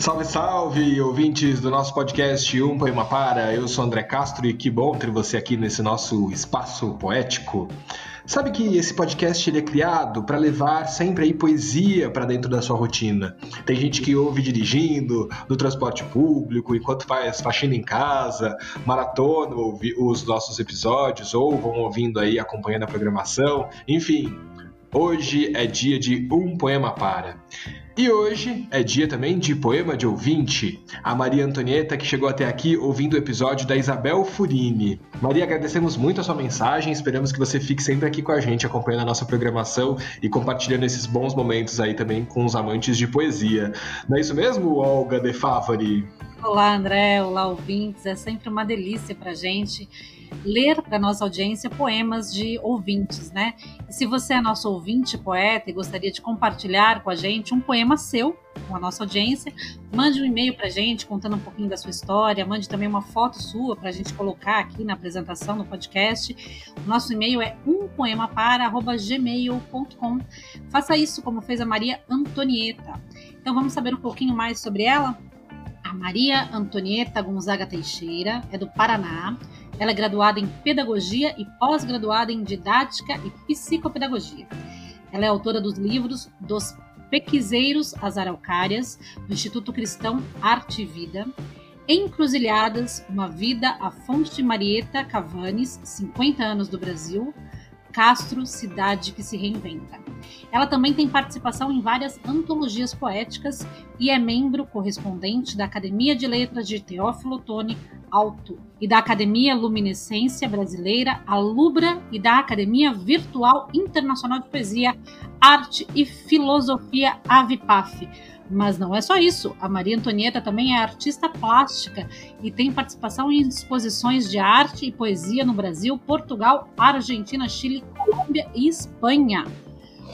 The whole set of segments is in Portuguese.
Salve, salve, ouvintes do nosso podcast Um Poema Para. Eu sou André Castro e que bom ter você aqui nesse nosso espaço poético. Sabe que esse podcast ele é criado para levar sempre aí poesia para dentro da sua rotina. Tem gente que ouve dirigindo, no transporte público, enquanto faz faxina em casa, maratona ouve os nossos episódios ou vão ouvindo aí acompanhando a programação. Enfim, hoje é dia de um poema para. E hoje é dia também de poema de ouvinte. A Maria Antonieta que chegou até aqui ouvindo o episódio da Isabel Furini. Maria, agradecemos muito a sua mensagem, esperamos que você fique sempre aqui com a gente, acompanhando a nossa programação e compartilhando esses bons momentos aí também com os amantes de poesia. Não é isso mesmo, Olga De Favari? Olá, André, olá, ouvintes. É sempre uma delícia pra gente ler para nossa audiência poemas de ouvintes, né? E se você é nosso ouvinte poeta e gostaria de compartilhar com a gente um poema seu com a nossa audiência, mande um e-mail para a gente contando um pouquinho da sua história, mande também uma foto sua para a gente colocar aqui na apresentação no podcast. O nosso e-mail é umpoemapara@gmail.com. Faça isso como fez a Maria Antonieta. Então vamos saber um pouquinho mais sobre ela? A Maria Antonieta Gonzaga Teixeira é do Paraná. Ela é graduada em Pedagogia e pós-graduada em Didática e Psicopedagogia. Ela é autora dos livros Dos Pequizeiros às Araucárias, do Instituto Cristão Arte e Vida, Encruzilhadas, Uma Vida à Fonte de Marieta Cavanes, 50 anos do Brasil, Castro, Cidade que se Reinventa. Ela também tem participação em várias antologias poéticas e é membro correspondente da Academia de Letras de Teófilo Otoni Alto e da Academia Luminescência Brasileira, a Lubra, e da Academia Virtual Internacional de Poesia, Arte e Filosofia Avipaf. Mas não é só isso. A Maria Antonieta também é artista plástica e tem participação em exposições de arte e poesia no Brasil, Portugal, Argentina, Chile, Colômbia e Espanha.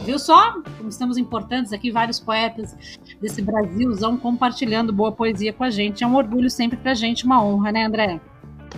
Viu só? Como estamos importantes aqui, vários poetas desse Brasilzão compartilhando boa poesia com a gente. É um orgulho sempre pra gente, uma honra, né, André?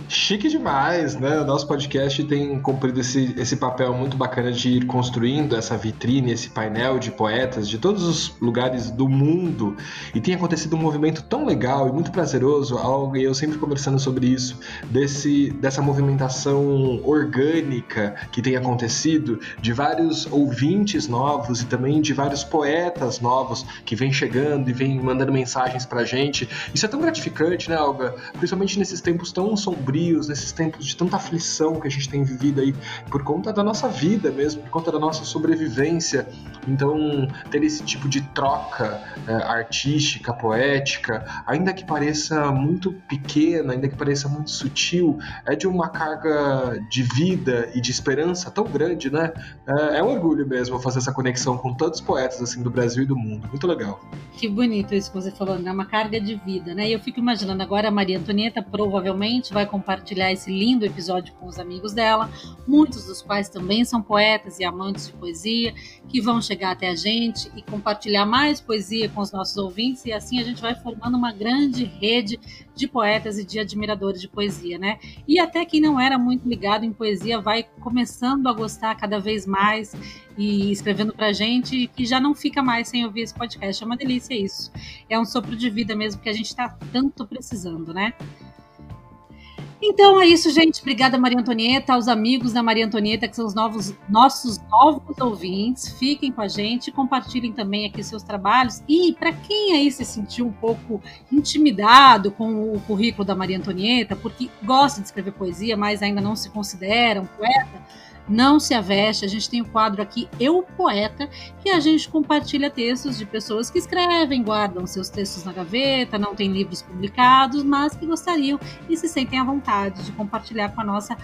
Chique demais, né? O nosso podcast tem cumprido esse, esse papel muito bacana de ir construindo essa vitrine, esse painel de poetas de todos os lugares do mundo. E tem acontecido um movimento tão legal e muito prazeroso, algo e eu sempre conversando sobre isso, desse, dessa movimentação orgânica que tem acontecido, de vários ouvintes novos e também de vários poetas novos que vêm chegando e vêm mandando mensagens pra gente. Isso é tão gratificante, né, Alga? Principalmente nesses tempos tão sombrios sombrios, nesses tempos de tanta aflição que a gente tem vivido aí por conta da nossa vida mesmo, por conta da nossa sobrevivência. Então, ter esse tipo de troca é, artística, poética, ainda que pareça muito pequena, ainda que pareça muito sutil, é de uma carga de vida e de esperança tão grande, né? É, é um orgulho mesmo fazer essa conexão com tantos poetas assim do Brasil e do mundo. Muito legal. Que bonito isso que você falou, né? Uma carga de vida, né? E eu fico imaginando agora a Maria Antonieta provavelmente vai compartilhar esse lindo episódio com os amigos dela, muitos dos quais também são poetas e amantes de poesia, que vão chegar até a gente e compartilhar mais poesia com os nossos ouvintes, e assim a gente vai formando uma grande rede de poetas e de admiradores de poesia, né? E até quem não era muito ligado em poesia vai começando a gostar cada vez mais e escrevendo pra gente que já não fica mais sem ouvir esse podcast. É uma delícia isso. É um sopro de vida mesmo que a gente está tanto precisando, né? Então é isso, gente. Obrigada, Maria Antonieta, aos amigos da Maria Antonieta, que são os novos, nossos novos ouvintes. Fiquem com a gente, compartilhem também aqui seus trabalhos. E para quem aí se sentiu um pouco intimidado com o currículo da Maria Antonieta, porque gosta de escrever poesia, mas ainda não se considera um poeta, não se aveste, a gente tem o quadro aqui Eu Poeta, que a gente compartilha textos de pessoas que escrevem, guardam seus textos na gaveta, não têm livros publicados, mas que gostariam e se sentem à vontade de compartilhar com a nossa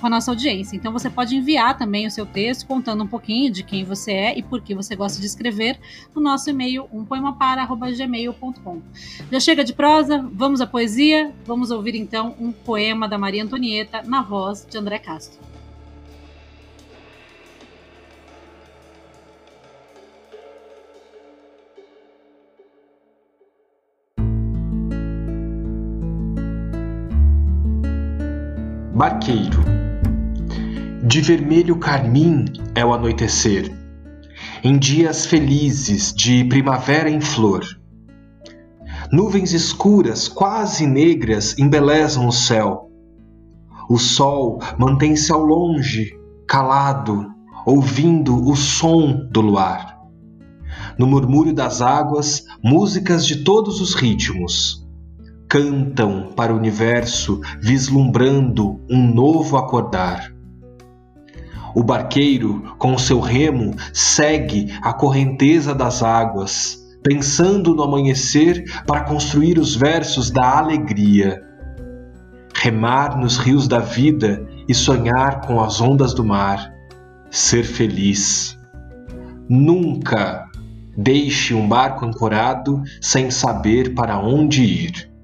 com a nossa audiência. Então você pode enviar também o seu texto contando um pouquinho de quem você é e por que você gosta de escrever no nosso e-mail umpoemapara@gmail.com. Já chega de prosa, vamos à poesia, vamos ouvir então um poema da Maria Antonieta na voz de André Castro. Barqueiro De vermelho carmim é o anoitecer, em dias felizes de primavera em flor. Nuvens escuras, quase negras, embelezam o céu. O sol mantém-se ao longe, calado, ouvindo o som do luar. No murmúrio das águas, músicas de todos os ritmos cantam para o universo, vislumbrando um novo acordar. O barqueiro, com seu remo, segue a correnteza das águas, pensando no amanhecer para construir os versos da alegria. Remar nos rios da vida e sonhar com as ondas do mar. Ser feliz. Nunca deixe um barco ancorado sem saber para onde ir.